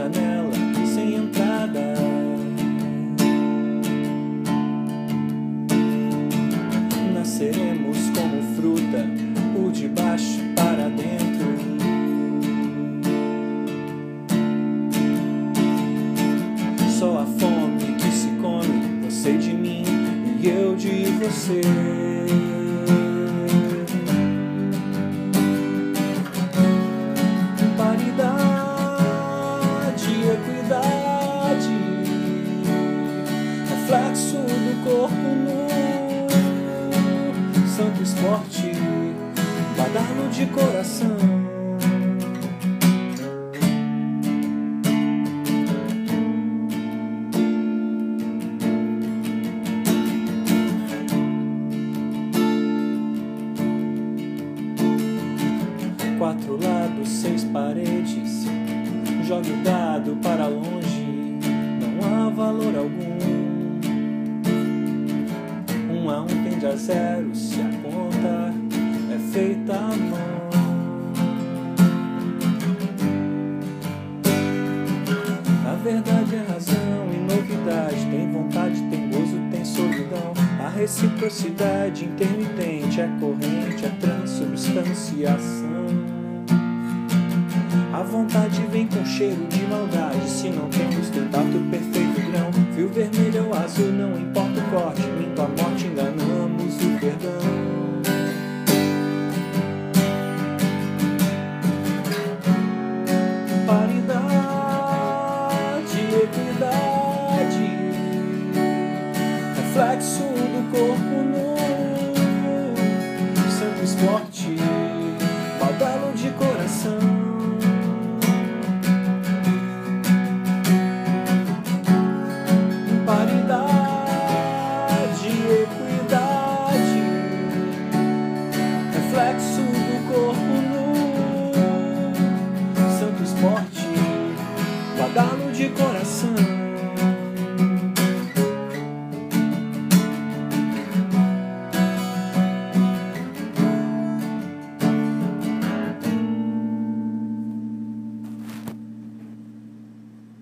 janela, sem entrada. Nasceremos como fruta, por debaixo para dentro. Só a fome que se come, você de mim e eu de você. Santo esporte, badalo de coração. Quatro lados, seis paredes. Jogue o dado para longe, não há valor algum. Tende a zero se a conta é feita à mão. Na verdade é razão e novidade. Tem vontade, tem gozo, tem solidão. A reciprocidade intermitente é corrente, é transubstanciação. A vontade vem com cheiro de maldade. Se não temos contato perfeito grão, fio vermelho corpo nu, santo esporte, badalo de coração. Paridade, equidade, reflexo do corpo nu, santo esporte, badalo de coração.